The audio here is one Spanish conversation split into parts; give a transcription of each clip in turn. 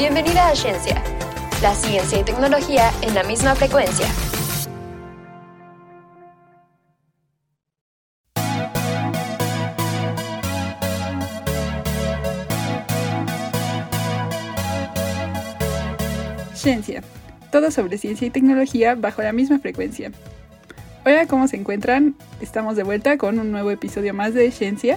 Bienvenida a Ciencia, la ciencia y tecnología en la misma frecuencia. Ciencia, todo sobre ciencia y tecnología bajo la misma frecuencia. Hola, ¿cómo se encuentran? Estamos de vuelta con un nuevo episodio más de Ciencia.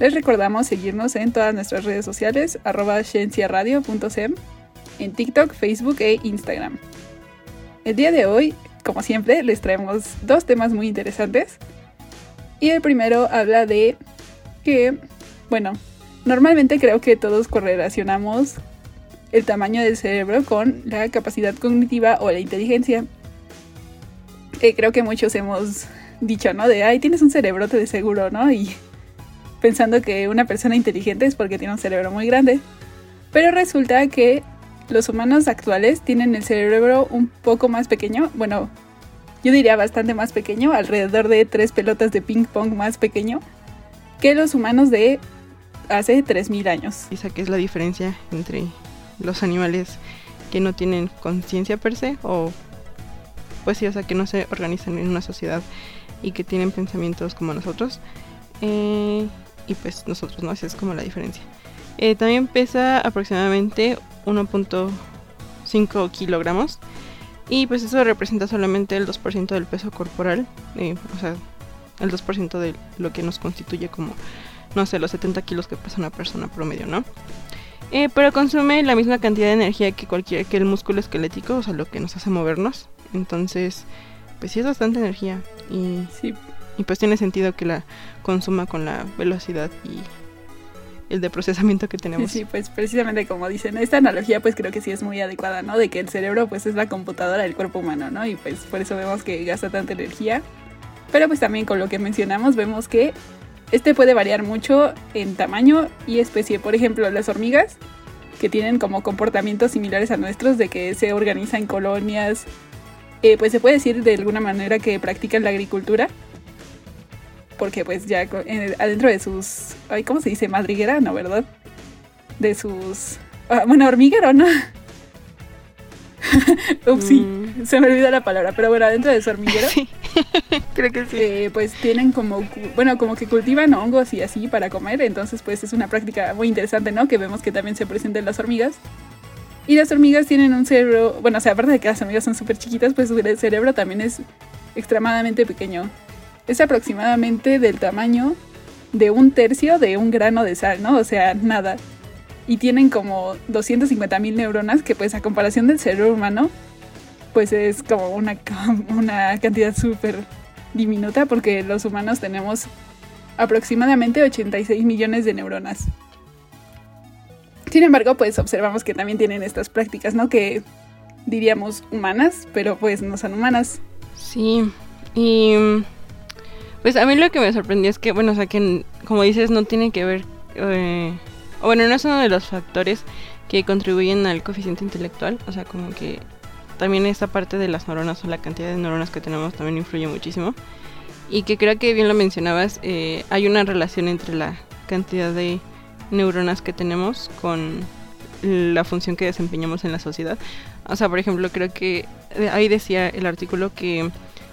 Les recordamos seguirnos en todas nuestras redes sociales, arroba en TikTok, Facebook e Instagram. El día de hoy, como siempre, les traemos dos temas muy interesantes. Y el primero habla de que, bueno, normalmente creo que todos correlacionamos el tamaño del cerebro con la capacidad cognitiva o la inteligencia. Eh, creo que muchos hemos dicho, ¿no? De, ay, tienes un cerebrote de seguro, ¿no? Y pensando que una persona inteligente es porque tiene un cerebro muy grande. Pero resulta que los humanos actuales tienen el cerebro un poco más pequeño, bueno, yo diría bastante más pequeño, alrededor de tres pelotas de ping pong más pequeño que los humanos de hace 3.000 años. Esa que es la diferencia entre los animales que no tienen conciencia per se o pues sí, o sea, que no se organizan en una sociedad y que tienen pensamientos como nosotros. Eh, y pues nosotros, ¿no? Esa es como la diferencia. Eh, también pesa aproximadamente 1.5 kilogramos y pues eso representa solamente el 2% del peso corporal, eh, o sea, el 2% de lo que nos constituye como, no sé, los 70 kilos que pesa una persona promedio, ¿no? Eh, pero consume la misma cantidad de energía que cualquier que el músculo esquelético, o sea, lo que nos hace movernos. Entonces, pues sí es bastante energía y sí. Y pues tiene sentido que la consuma con la velocidad y el de procesamiento que tenemos. Sí, pues precisamente como dicen, esta analogía pues creo que sí es muy adecuada, ¿no? De que el cerebro pues es la computadora del cuerpo humano, ¿no? Y pues por eso vemos que gasta tanta energía. Pero pues también con lo que mencionamos vemos que este puede variar mucho en tamaño y especie. Por ejemplo, las hormigas, que tienen como comportamientos similares a nuestros, de que se organizan colonias, eh, pues se puede decir de alguna manera que practican la agricultura. Porque pues ya adentro de sus... ¿Cómo se dice? Madriguera, ¿no? ¿Verdad? De sus... Ah, bueno, hormiguero, ¿no? Ups, sí, mm. se me olvidó la palabra, pero bueno, adentro de su hormiguero. Sí, creo que sí. Eh, pues tienen como, bueno, como que cultivan hongos y así para comer, entonces pues es una práctica muy interesante, ¿no? Que vemos que también se presenta en las hormigas. Y las hormigas tienen un cerebro, bueno, o sea, aparte de que las hormigas son súper chiquitas, pues su cerebro también es extremadamente pequeño. Es aproximadamente del tamaño de un tercio de un grano de sal, ¿no? O sea, nada y tienen como 250 mil neuronas que pues a comparación del cerebro humano pues es como una, una cantidad súper diminuta porque los humanos tenemos aproximadamente 86 millones de neuronas. Sin embargo, pues observamos que también tienen estas prácticas, ¿no? Que diríamos humanas, pero pues no son humanas. Sí, y pues a mí lo que me sorprendió es que, bueno, o sea, que como dices, no tiene que ver eh, bueno, no es uno de los factores que contribuyen al coeficiente intelectual, o sea, como que también esta parte de las neuronas o la cantidad de neuronas que tenemos también influye muchísimo. Y que creo que bien lo mencionabas, eh, hay una relación entre la cantidad de neuronas que tenemos con la función que desempeñamos en la sociedad. O sea, por ejemplo, creo que eh, ahí decía el artículo que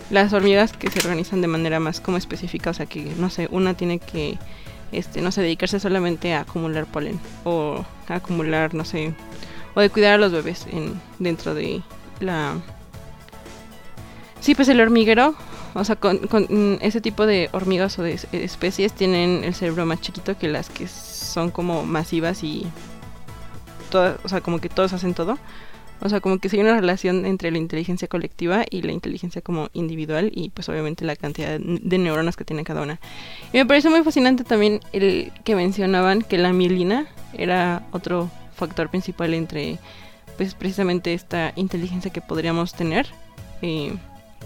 las hormigas que se organizan de manera más como específica, o sea, que no sé, una tiene que este, no sé, dedicarse solamente a acumular polen o a acumular, no sé, o de cuidar a los bebés en, dentro de la... Sí, pues el hormiguero, o sea, con, ese tipo de hormigas o de especies tienen el cerebro más chiquito que las que son como masivas y todas, o sea, como que todos hacen todo. O sea, como que si hay una relación entre la inteligencia colectiva y la inteligencia como individual y pues obviamente la cantidad de neuronas que tiene cada una. Y me parece muy fascinante también el que mencionaban que la mielina era otro factor principal entre pues precisamente esta inteligencia que podríamos tener eh,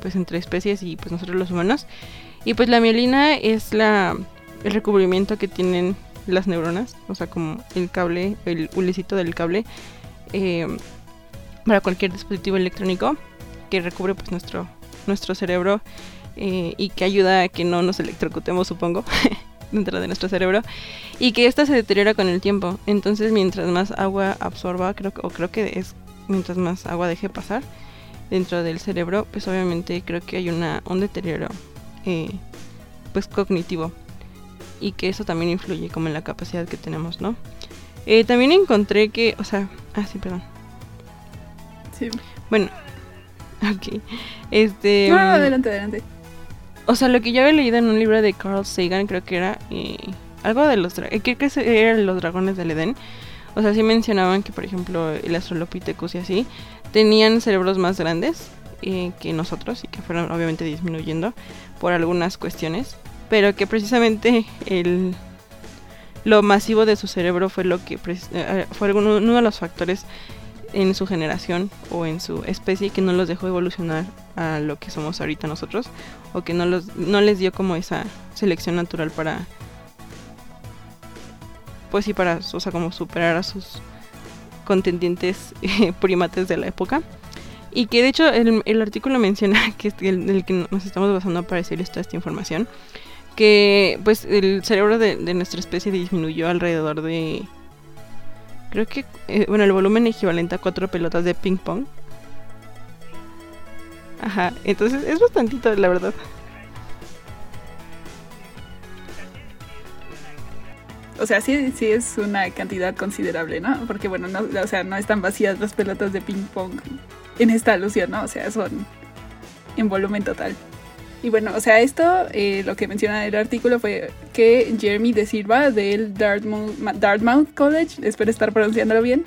pues entre especies y pues nosotros los humanos. Y pues la mielina es la el recubrimiento que tienen las neuronas, o sea, como el cable, el hulecito del cable. Eh, para cualquier dispositivo electrónico que recubre pues nuestro, nuestro cerebro eh, y que ayuda a que no nos electrocutemos, supongo. dentro de nuestro cerebro y que esta se deteriora con el tiempo. Entonces, mientras más agua absorba, creo o creo que es mientras más agua deje pasar dentro del cerebro, pues obviamente creo que hay una, un deterioro eh, pues cognitivo y que eso también influye como en la capacidad que tenemos, ¿no? Eh, también encontré que, o sea, ah, sí, perdón. Sí. Bueno, ok. Este. No, mm, adelante, adelante. O sea, lo que yo había leído en un libro de Carl Sagan, creo que era eh, algo de los dra- eh, creo que eran los dragones del Edén. O sea, sí mencionaban que, por ejemplo, el Australopithecus y así tenían cerebros más grandes eh, que nosotros y que fueron obviamente disminuyendo por algunas cuestiones, pero que precisamente el lo masivo de su cerebro fue lo que fue uno de los factores en su generación o en su especie que no los dejó evolucionar a lo que somos ahorita nosotros o que no los no les dio como esa selección natural para pues sí para o sea como superar a sus contendientes eh, primates de la época. Y que de hecho el, el artículo menciona que es el, el que nos estamos basando para decirles toda esta información que pues el cerebro de, de nuestra especie disminuyó alrededor de creo que eh, bueno el volumen equivalente a cuatro pelotas de ping pong ajá entonces es bastantito la verdad O sea, sí, sí es una cantidad considerable, ¿no? Porque, bueno, no, o sea, no están vacías las pelotas de ping pong en esta alusión, ¿no? O sea, son en volumen total. Y bueno, o sea, esto, eh, lo que menciona el artículo fue que Jeremy de Silva del Dartmouth, Dartmouth College, espero estar pronunciándolo bien,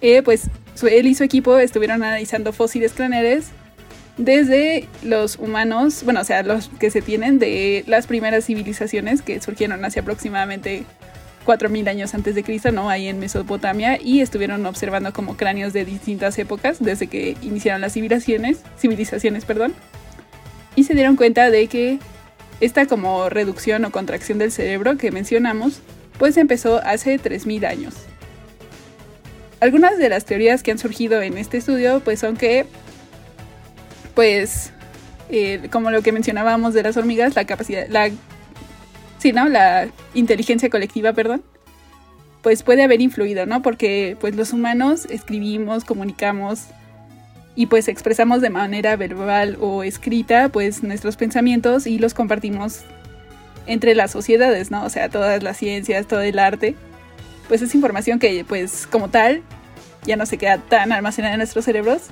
eh, pues él y su equipo estuvieron analizando fósiles craneales desde los humanos, bueno, o sea, los que se tienen de las primeras civilizaciones que surgieron hace aproximadamente 4.000 años antes de Cristo, ¿no? Ahí en Mesopotamia, y estuvieron observando como cráneos de distintas épocas, desde que iniciaron las civilizaciones, civilizaciones, perdón, y se dieron cuenta de que esta como reducción o contracción del cerebro que mencionamos, pues empezó hace 3.000 años. Algunas de las teorías que han surgido en este estudio, pues son que pues eh, como lo que mencionábamos de las hormigas, la capacidad, la, sí, ¿no? La inteligencia colectiva, perdón, pues puede haber influido, ¿no? Porque pues los humanos escribimos, comunicamos y pues expresamos de manera verbal o escrita pues nuestros pensamientos y los compartimos entre las sociedades, ¿no? O sea, todas las ciencias, todo el arte, pues es información que pues como tal ya no se queda tan almacenada en nuestros cerebros,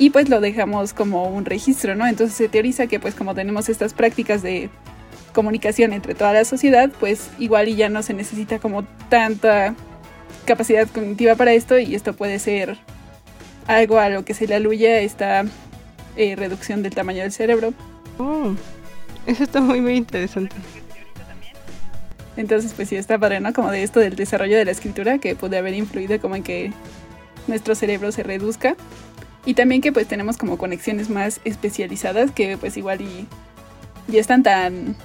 y pues lo dejamos como un registro, ¿no? Entonces se teoriza que pues como tenemos estas prácticas de comunicación entre toda la sociedad, pues igual y ya no se necesita como tanta capacidad cognitiva para esto y esto puede ser algo a lo que se le aluye esta eh, reducción del tamaño del cerebro. Oh, eso está muy muy interesante Entonces pues sí está padre, ¿no? Como de esto del desarrollo de la escritura que puede haber influido como en que nuestro cerebro se reduzca. Y también que pues tenemos como conexiones más especializadas que pues igual y ya están tan,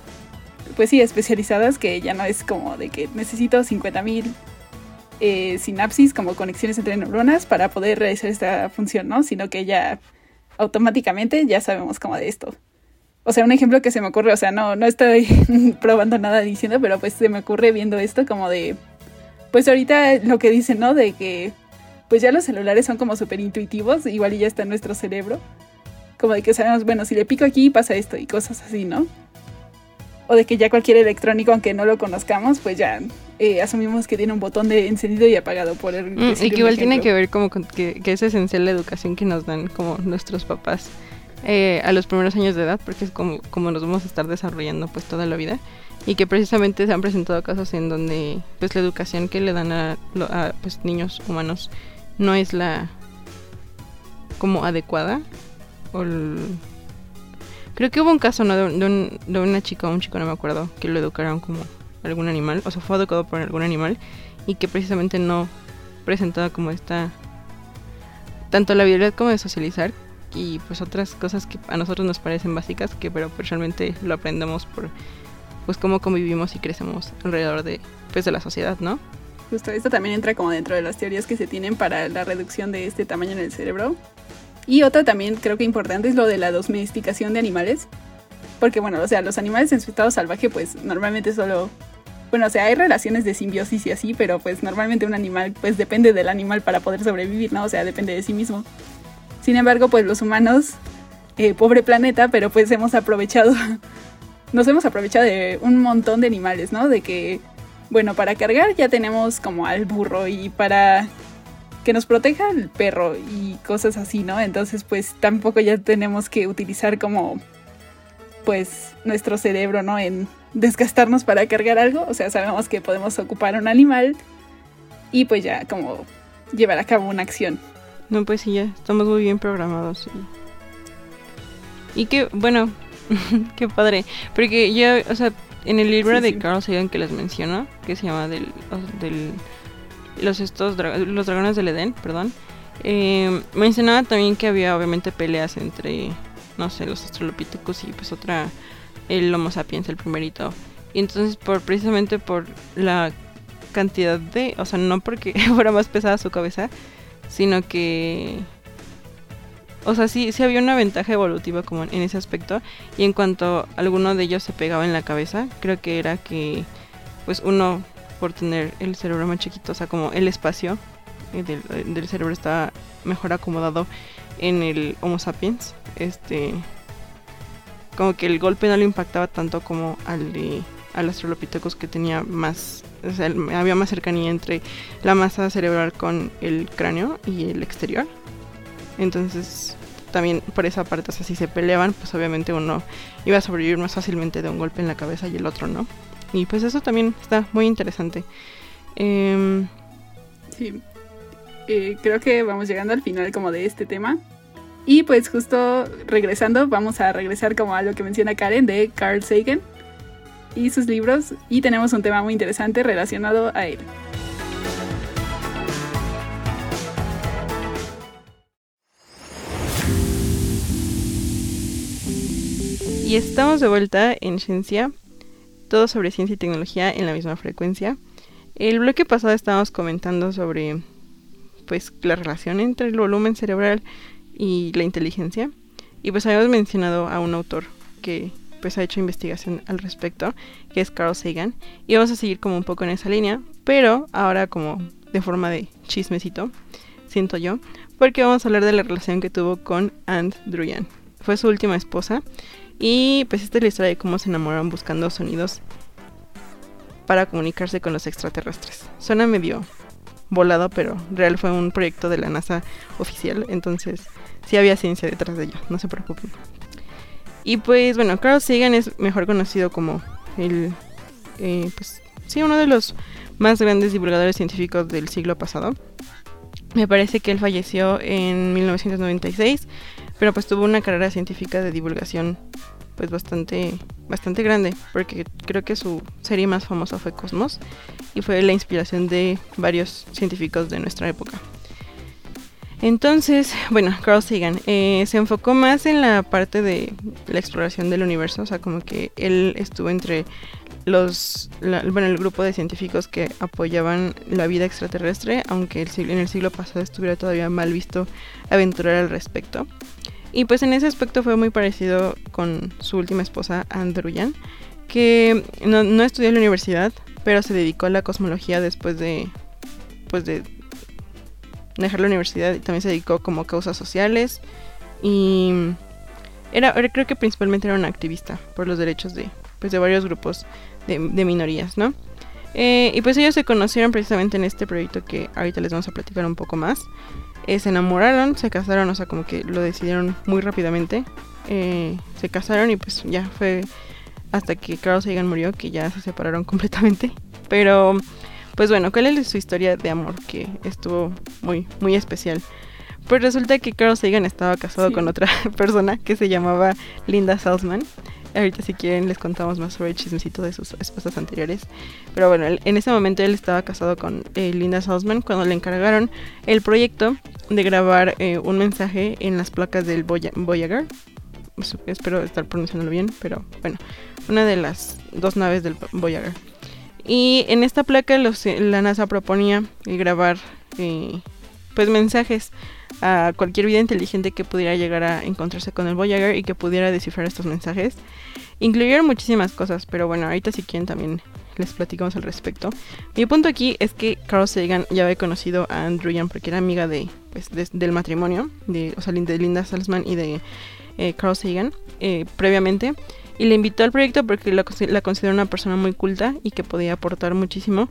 pues sí, especializadas que ya no es como de que necesito 50.000 eh, sinapsis como conexiones entre neuronas para poder realizar esta función, ¿no? Sino que ya automáticamente ya sabemos como de esto. O sea, un ejemplo que se me ocurre, o sea, no, no estoy probando nada diciendo, pero pues se me ocurre viendo esto como de, pues ahorita lo que dicen, ¿no? De que pues ya los celulares son como súper intuitivos, igual y ya está en nuestro cerebro. Como de que sabemos, bueno, si le pico aquí pasa esto y cosas así, ¿no? O de que ya cualquier electrónico, aunque no lo conozcamos, pues ya eh, asumimos que tiene un botón de encendido y apagado por el... Mm, y que igual tiene que ver como con que, que es esencial la educación que nos dan como nuestros papás eh, a los primeros años de edad, porque es como, como nos vamos a estar desarrollando pues toda la vida. Y que precisamente se han presentado casos en donde pues la educación que le dan a, pues niños humanos no es la como adecuada. O el- Creo que hubo un caso ¿no? de, de un- de una chica o un chico, no me acuerdo, que lo educaron como algún animal, o sea, fue educado por algún animal y que precisamente no presentaba como esta tanto la habilidad como de socializar y pues otras cosas que a nosotros nos parecen básicas que pero realmente lo aprendemos por pues cómo convivimos y crecemos alrededor de pues de la sociedad, ¿no? Justo esto también entra como dentro de las teorías que se tienen para la reducción de este tamaño en el cerebro. Y otra también creo que importante es lo de la domesticación de animales. porque bueno, o sea, los animales en su estado salvaje pues normalmente solo bueno, o sea, hay relaciones de simbiosis y así, pero pues normalmente un animal pues depende del animal para poder sobrevivir, ¿no? O sea, depende de sí mismo. Sin embargo, pues los humanos, eh, pobre planeta, pero pues hemos aprovechado, nos hemos aprovechado de un montón de animales, ¿no? De que, bueno, para cargar ya tenemos como al burro y para que nos proteja el perro y cosas así, ¿no? Entonces, pues tampoco ya tenemos que utilizar como pues nuestro cerebro, ¿no? En desgastarnos para cargar algo, o sea, sabemos que podemos ocupar un animal y pues ya como llevar a cabo una acción. No, pues sí, ya estamos muy bien programados. Y, y que, bueno, qué padre, porque ya, o sea, en el libro de Carl Sagan que les menciono, que se llama del, del los estos los dragones del Edén, perdón, eh, mencionaba también que había obviamente peleas entre no sé, los Australopithecus y pues otra, el Homo sapiens, el primerito. Y entonces, por precisamente por la cantidad de, o sea, no porque fuera más pesada su cabeza, sino que, o sea, sí, sí había una ventaja evolutiva como en ese aspecto. Y en cuanto alguno de ellos se pegaba en la cabeza, creo que era que, pues uno, por tener el cerebro más chiquito, o sea, como el espacio del, del cerebro estaba mejor acomodado en el Homo sapiens, este como que el golpe no le impactaba tanto como al de al Australopithecus que tenía más o sea, había más cercanía entre la masa cerebral con el cráneo y el exterior. Entonces, también por esa parte, o sea, si se peleaban, pues obviamente uno iba a sobrevivir más fácilmente de un golpe en la cabeza y el otro no. Y pues eso también está muy interesante. Em, sí, eh, creo que vamos llegando al final como de este tema. Y pues justo regresando, vamos a regresar como a lo que menciona Karen de Carl Sagan y sus libros. Y tenemos un tema muy interesante relacionado a él. Y estamos de vuelta en Ciencia, todo sobre ciencia y tecnología en la misma frecuencia. El bloque pasado estábamos comentando sobre pues la relación entre el volumen cerebral y la inteligencia. Y pues habíamos mencionado a un autor que pues ha hecho investigación al respecto, que es Carl Sagan. Y vamos a seguir como un poco en esa línea, pero ahora como de forma de chismecito, siento yo, porque vamos a hablar de la relación que tuvo con Ant Druyan. Fue su última esposa y pues esta es la historia de cómo se enamoraron buscando sonidos para comunicarse con los extraterrestres. Suena medio volado, pero real fue un proyecto de la NASA oficial, entonces sí había ciencia detrás de ello, no se preocupen. Y pues bueno, Carl Sagan es mejor conocido como el, eh, pues sí, uno de los más grandes divulgadores científicos del siglo pasado. Me parece que él falleció en 1996, pero pues tuvo una carrera científica de divulgación pues bastante bastante grande, porque creo que su serie más famosa fue Cosmos y fue la inspiración de varios científicos de nuestra época. Entonces, bueno, Carl Sagan eh, se enfocó más en la parte de la exploración del universo, o sea, como que él estuvo entre los, bueno, el grupo de científicos que apoyaban la vida extraterrestre, aunque en el siglo pasado estuviera todavía mal visto aventurar al respecto. Y pues en ese aspecto fue muy parecido con su última esposa, Andruyan, que no, estudió en la universidad, pero se dedicó a la cosmología después de, pues de dejar la universidad y también se dedicó como a causas sociales y era, creo que principalmente era una activista por los derechos de, pues de varios grupos de, minorías, ¿no? Eh, y pues ellos se conocieron precisamente en este proyecto que ahorita les vamos a platicar un poco más. Eh, se enamoraron, se casaron, o sea, como que lo decidieron muy rápidamente. Eh, se casaron y pues ya fue hasta que Carl Sagan murió que ya se separaron completamente. Pero, pues bueno, ¿cuál es su historia de amor? Que estuvo muy, muy especial. Pues resulta que Carl Sagan estaba casado con otra persona que se llamaba Linda Salzman. Ahorita si quieren les contamos más sobre el chismecito de sus esposas anteriores. Pero bueno, en ese momento él estaba casado con eh, Linda Salzman cuando le encargaron el proyecto de grabar eh, un mensaje en las placas del Voyager. Espero estar pronunciándolo bien, pero bueno, una de las dos naves del Voyager. Y en esta placa los, la NASA proponía grabar eh, pues mensajes a cualquier vida inteligente que pudiera llegar a encontrarse con el Voyager y que pudiera descifrar estos mensajes. Incluyeron muchísimas cosas, pero bueno, ahorita si quieren también les platicamos al respecto. Mi punto aquí es que Carl Sagan ya había conocido a Andrew Young porque era amiga de, pues, del matrimonio, de, o sea, de Linda Salzman y de eh, Carl Sagan eh, previamente. Y le invitó al proyecto porque la, la consideró una persona muy culta y que podía aportar muchísimo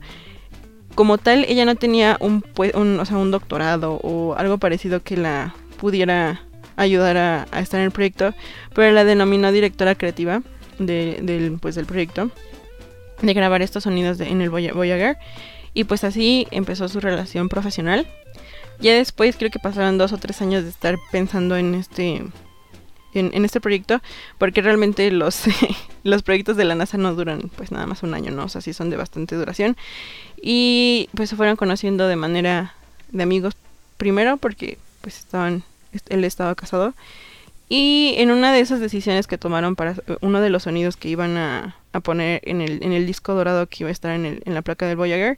como tal, ella no tenía un, un, o sea, un doctorado o algo parecido que la pudiera ayudar a, estar en el proyecto, pero la denominó directora creativa del, pues, del proyecto, de grabar estos sonidos en el Voyager. Y pues así empezó su relación profesional. Ya después creo que pasaron dos o tres años de estar pensando en este en, este proyecto, porque realmente los, los proyectos de la NASA no duran pues nada más un año, ¿no? O sea, sí son de bastante duración. Y pues se fueron conociendo de manera de amigos primero porque pues estaban, él estaba casado. Y en una de esas decisiones que tomaron para uno de los sonidos que iban a, a poner en el, en el disco dorado que iba a estar en, el, en la placa del Voyager,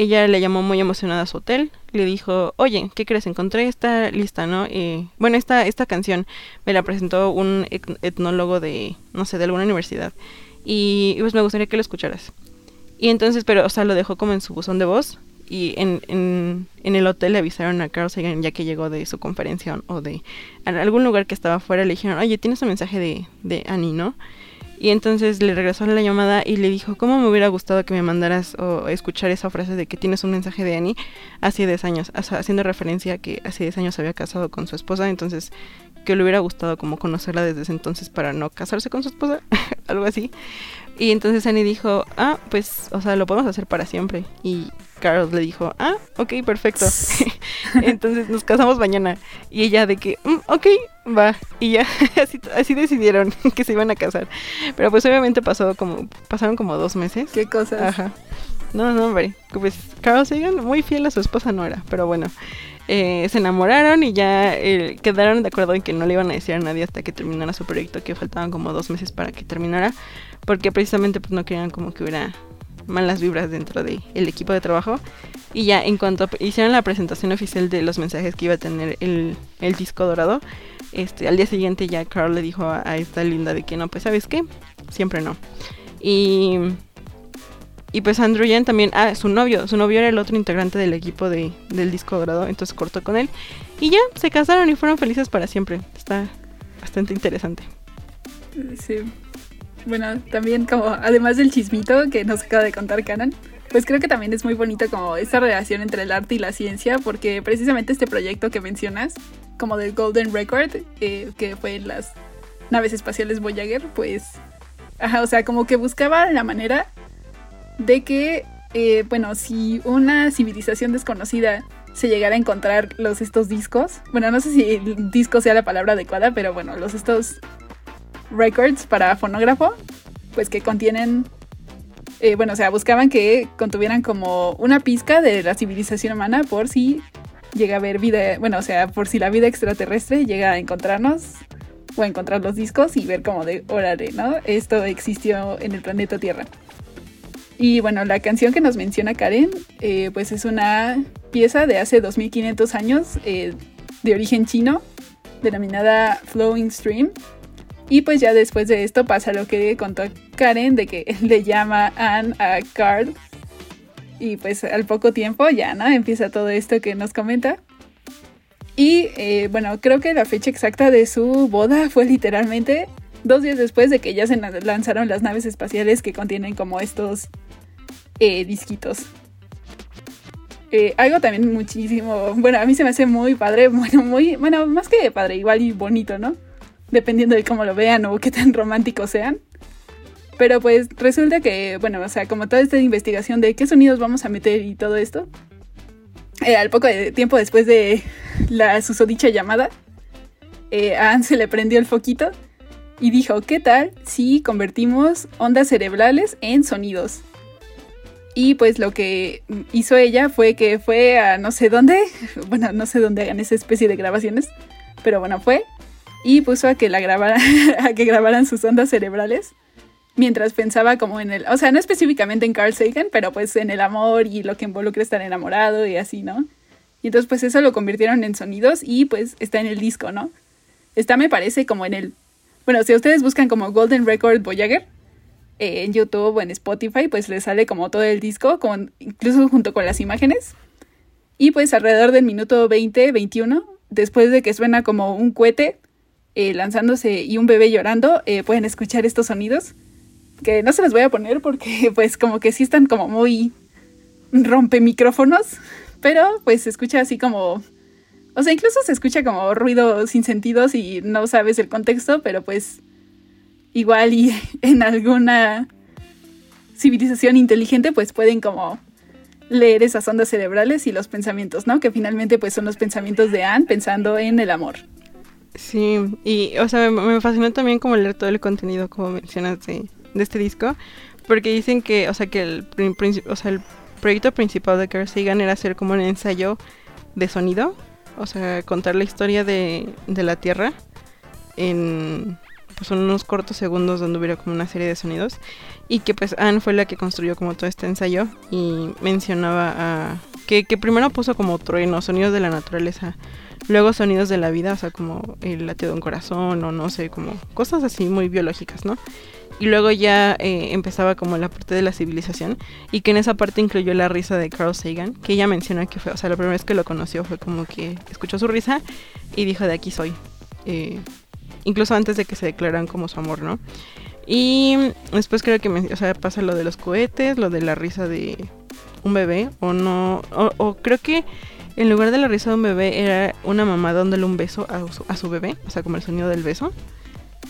ella le llamó muy emocionada a su hotel, le dijo, oye, ¿qué crees? Encontré esta lista, ¿no? Eh, bueno, esta, esta canción me la presentó un etnólogo de, no sé, de alguna universidad. Y, pues me gustaría que lo escucharas. Y entonces, pero, o sea, lo dejó como en su buzón de voz. Y en, en, en el hotel le avisaron a Carl Sagan, ya que llegó de su conferencia o de algún lugar que estaba afuera, le dijeron, oye, tienes un mensaje de, de Annie, ¿no? Y entonces le regresó la llamada y le dijo, ¿cómo me hubiera gustado que me mandaras o escuchar esa frase de que tienes un mensaje de Annie hace 10 años, haciendo referencia a que hace 10 años se había casado con su esposa, entonces que le hubiera gustado como conocerla desde ese entonces para no casarse con su esposa, algo así. Y entonces Annie dijo, ah, pues, o sea, lo podemos hacer para siempre. Y Carol le dijo, ah, ok, perfecto. entonces nos casamos mañana. Y ella de que, mm, ok, va. Y ya, así, así decidieron que se iban a casar. Pero pues obviamente pasó como, pasaron como dos meses. ¿Qué cosas? Ajá. No, no, hombre. Pues Carol Sagan muy fiel a su esposa no era, pero bueno. Eh, se enamoraron y ya eh, quedaron de acuerdo en que no le iban a decir a nadie hasta que terminara su proyecto, que faltaban como dos meses para que terminara, porque precisamente pues no querían como que hubiera malas vibras dentro del equipo de trabajo. Y ya en cuanto hicieron la presentación oficial de los mensajes que iba a tener el, disco dorado, este, al día siguiente ya Carl le dijo a, esta linda de que no, pues sabes qué, siempre no. Y y pues Andrew Yen también, ah, su novio, su novio era el otro integrante del equipo de, del disco dorado, entonces cortó con él. Y ya, se casaron y fueron felices para siempre. Está bastante interesante. Sí. Bueno, también como, además del chismito que nos acaba de contar Canon, pues creo que también es muy bonito como esta relación entre el arte y la ciencia, porque precisamente este proyecto que mencionas, como del Golden Record, eh, que fue en las naves espaciales Voyager, pues, o sea, como que buscaba la manera de que, eh, bueno, si una civilización desconocida se llegara a encontrar los estos discos, bueno, no sé si el disco sea la palabra adecuada, pero bueno, los estos records para fonógrafo, pues que contienen, eh, bueno, o sea, buscaban que contuvieran como una pizca de la civilización humana por si llega a haber vida, bueno, o sea, por si la vida extraterrestre llega a encontrarnos o a encontrar los discos y ver como de, órale, ¿no? Esto existió en el planeta Tierra. Y bueno, la canción que nos menciona Karen, eh, pues es una pieza de hace 2500 años eh, de origen chino, denominada Flowing Stream. Y pues ya después de esto pasa lo que contó Karen, de que le llama Anne a Carl. Y pues al poco tiempo ya, ¿no? Empieza todo esto que nos comenta. Y eh, bueno, creo que la fecha exacta de su boda fue literalmente dos días después de que ya se lanzaron las naves espaciales que contienen como estos eh, disquitos. Eh, algo también muchísimo, bueno, a mí se me hace muy padre, bueno, muy, bueno, más que padre, igual y bonito, ¿no? Dependiendo de cómo lo vean o qué tan románticos sean. Pero pues resulta que, bueno, o sea, como toda esta investigación de qué sonidos vamos a meter y todo esto, eh, al poco de tiempo después de la susodicha llamada, a Anne se le prendió el foquito y dijo, ¿qué tal si convertimos ondas cerebrales en sonidos? Y pues lo que hizo ella fue que fue a no sé dónde, bueno, no sé dónde hagan esa especie de grabaciones, pero bueno, fue y puso a que la grabaran, a que grabaran sus ondas cerebrales mientras pensaba como en el, o sea, no específicamente en Carl Sagan, pero pues en el amor y lo que involucra estar enamorado y así, ¿no? Y entonces pues eso lo convirtieron en sonidos y pues está en el disco, ¿no? Está me parece como en el... Bueno, si ustedes buscan como Golden Record Voyager eh, en YouTube o en Spotify, pues les sale como todo el disco, con, incluso junto con las imágenes. Y pues alrededor del minuto 20, 21, después de que suena como un cohete eh, lanzándose y un bebé llorando, eh, pueden escuchar estos sonidos. Que no se los voy a poner porque pues como que sí están como muy rompe micrófonos, pero pues se escucha así como... O sea, incluso se escucha como ruido sin sentidos y no sabes el contexto, pero pues igual y en alguna civilización inteligente pues pueden como leer esas ondas cerebrales y los pensamientos, ¿no? Que finalmente pues son los pensamientos de Anne pensando en el amor. Sí, y o sea, me, fascinó también como leer todo el contenido, como mencionas, de, este disco, porque dicen que, o sea, que el, o sea, el proyecto principal de Carl Sagan era hacer como un ensayo de sonido, o sea, contar la historia de, de la Tierra en pues, unos cortos segundos donde hubiera como una serie de sonidos y que pues Anne fue la que construyó como todo este ensayo y mencionaba a que, que primero puso como truenos, sonidos de la naturaleza, luego sonidos de la vida, o sea, como el latido de un corazón o no sé, como cosas así muy biológicas, ¿no? y luego ya eh, empezaba como la parte de la civilización y que en esa parte incluyó la risa de Carl Sagan, que ella menciona que fue, o sea, la primera vez que lo conoció fue como que escuchó su risa y dijo de aquí soy, eh, incluso antes de que se declararan como su amor, ¿no? Y después creo que o sea, pasa lo de los cohetes, lo de la risa de un bebé, o no, o, creo que en lugar de la risa de un bebé era una mamá dándole un beso a a su bebé, o sea, como el sonido del beso.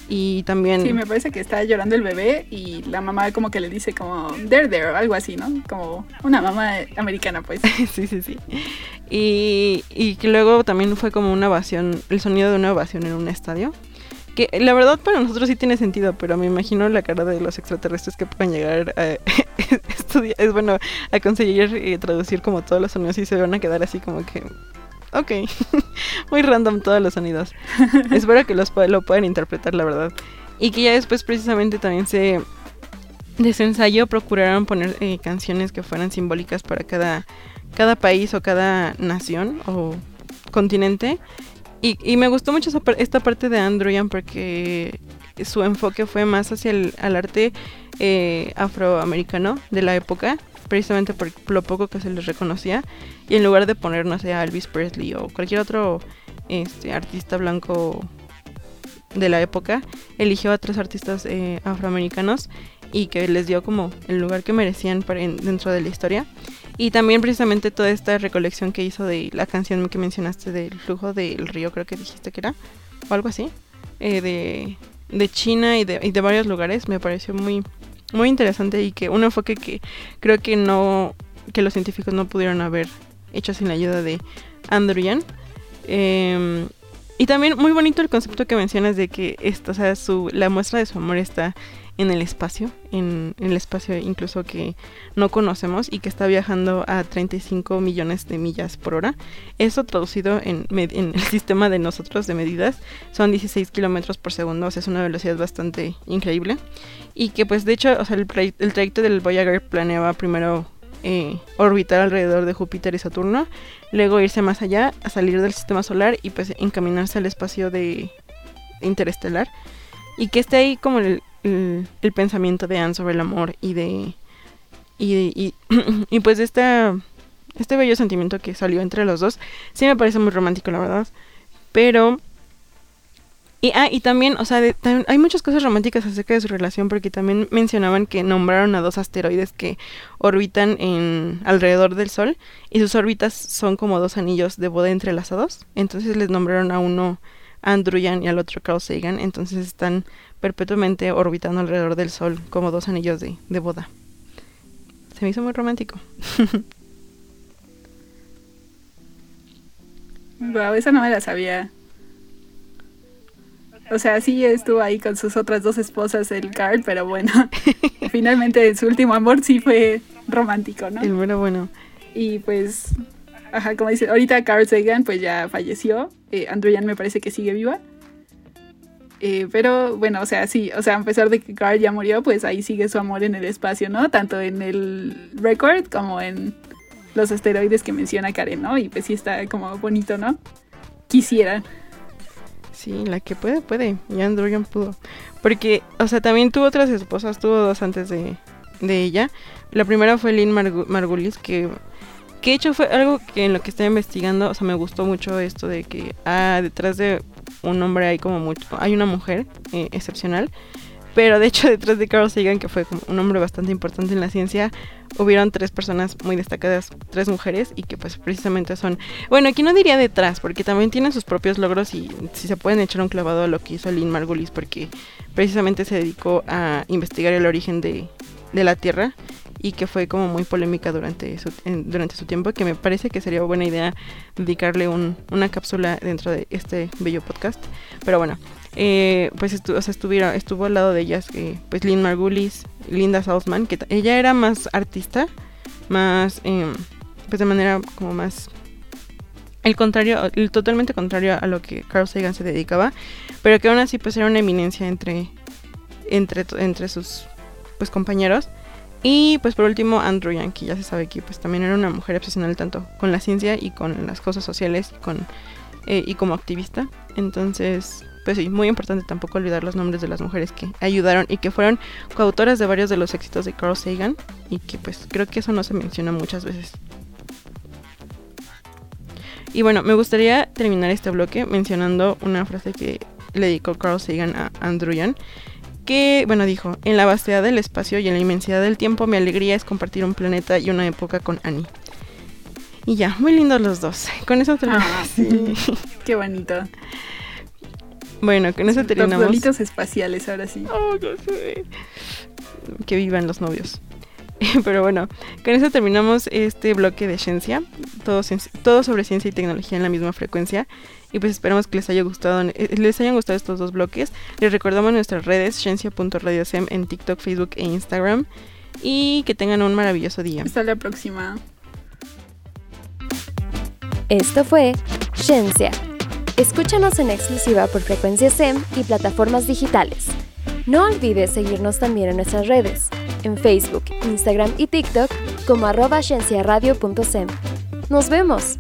Y también... Sí, me parece que está llorando el bebé y la mamá como que le dice como, there, there, o algo así, ¿no? Como una mamá americana, pues. sí, sí, sí. Y, y que luego también fue como una ovación, el sonido de una ovación en un estadio. Que la verdad para nosotros sí tiene sentido, pero me imagino la cara de los extraterrestres que pueden llegar a estudiar, es bueno, a conseguir eh, traducir como todos los sonidos y se van a quedar así como que ok. Muy random todos los sonidos. Espero que los lo puedan interpretar, la verdad. Y que ya después precisamente también se... De ensayo procuraron poner eh, canciones que fueran simbólicas para cada, cada país o cada nación o continente. Y, me gustó mucho esta parte de Androyan porque su enfoque fue más hacia el arte eh, afroamericano de la época precisamente por lo poco que se les reconocía. Y en lugar de poner, no sé, a Elvis Presley o cualquier otro este, artista blanco de la época, eligió a tres artistas eh, afroamericanos y que les dio como el lugar que merecían dentro de la historia. Y también precisamente toda esta recolección que hizo de la canción que mencionaste del flujo del río, creo que dijiste que era, o algo así, eh, de, de China y de, y de varios lugares, me pareció muy, muy interesante y que un enfoque que creo que no que los científicos no pudieron haber hecho sin la ayuda de Andrew Eh, y también muy bonito el concepto que mencionas de que esto, o sea, su, la muestra de su amor está en el espacio, en, el espacio incluso que no conocemos y que está viajando a 35 millones de millas por hora. Eso traducido en, en el sistema de nosotros de medidas son 16 kilómetros por segundo, o sea, es una velocidad bastante increíble. Y que pues de hecho, o sea, el, el trayecto del Voyager planeaba primero eh, orbitar alrededor de Júpiter y Saturno, luego irse más allá, a salir del sistema solar y pues encaminarse al espacio de interestelar. Y que esté ahí como el, el, pensamiento de Anne sobre el amor y de... Y, y, pues esta, este bello sentimiento que salió entre los dos, sí me parece muy romántico, la verdad. Pero y, ah, y también, o sea, hay muchas cosas románticas acerca de su relación porque también mencionaban que nombraron a dos asteroides que orbitan en alrededor del Sol y sus órbitas son como dos anillos de boda entrelazados. Entonces les nombraron a uno Andruyan y al otro Carl Sagan. Entonces están perpetuamente orbitando alrededor del Sol como dos anillos de, de boda. Se me hizo muy romántico. wow, esa no me la sabía. O sea, sí estuvo ahí con sus otras dos esposas, el Carl, pero bueno, finalmente su último amor sí fue romántico, ¿no? El bueno, bueno. Y pues, ajá, como dice, ahorita Carl Sagan pues ya falleció, eh, Andrew me parece que sigue viva. Eh, pero bueno, o sea, sí, o sea, a pesar de que Carl ya murió, pues ahí sigue su amor en el espacio, ¿no? Tanto en el record como en los asteroides que menciona Karen, ¿no? Y pues sí está como bonito, ¿no? Quisiera. Sí, la que puede, puede. Y Androyan pudo. Porque, o sea, también tuvo otras esposas, tuvo dos antes de, de ella. La primera fue Lynn Margulis, que, que de hecho fue algo que en lo que estaba investigando, o sea, me gustó mucho esto de que ah, detrás de un hombre hay como mucho, hay una mujer eh, excepcional. Pero de hecho detrás de Carl Sagan, que fue un hombre bastante importante en la ciencia, hubieron tres personas muy destacadas, tres mujeres, y que pues precisamente son, bueno, aquí no diría detrás, porque también tienen sus propios logros y si se pueden echar un clavado a lo que hizo Lynn Margulis, porque precisamente se dedicó a investigar el origen de, de la Tierra y que fue como muy polémica durante su, durante su tiempo, que me parece que sería buena idea dedicarle un, una cápsula dentro de este bello podcast. Pero bueno, eh, pues estuviera, estuvo al lado de ellas eh, pues Lynn Margulis, Linda Salzman, que ella era más artista, más, em, pues de manera como más... El contrario, el totalmente contrario a lo que Carl Sagan se dedicaba, pero que aún así pues era una eminencia entre, entre, entre sus pues compañeros. Y pues por último Andrew Yankee, ya se sabe que pues también era una mujer obsesional tanto con la ciencia y con las cosas sociales y, con, eh, y como activista. Entonces, pues sí, muy importante tampoco olvidar los nombres de las mujeres que ayudaron y que fueron coautoras de varios de los éxitos de Carl Sagan y que pues creo que eso no se menciona muchas veces. Y bueno, me gustaría terminar este bloque mencionando una frase que le dedicó Carl Sagan a Andrew Young que, bueno, dijo, en la vastedad del espacio y en la inmensidad del tiempo mi alegría es compartir un planeta y una época con Annie. Y ya, muy lindos los dos. Con eso terminamos. Ah, Qué bonito. Bueno, con eso terminamos. Los espaciales, ahora sí. Oh, no sé. Que vivan los novios. Pero bueno, con eso terminamos este bloque de ciencia. Todo, todo sobre ciencia y tecnología en la misma frecuencia. Y pues esperamos que les haya gustado, eh, les hayan gustado estos dos bloques. Les recordamos nuestras redes, ciencia.radiosem en TikTok, Facebook e Instagram. Y que tengan un maravilloso día. Hasta la próxima. Esto fue Ciencia. Escúchanos en exclusiva por frecuencia SEM y plataformas digitales. No olvides seguirnos también en nuestras redes, en Facebook, Instagram y TikTok como arroba Nos vemos.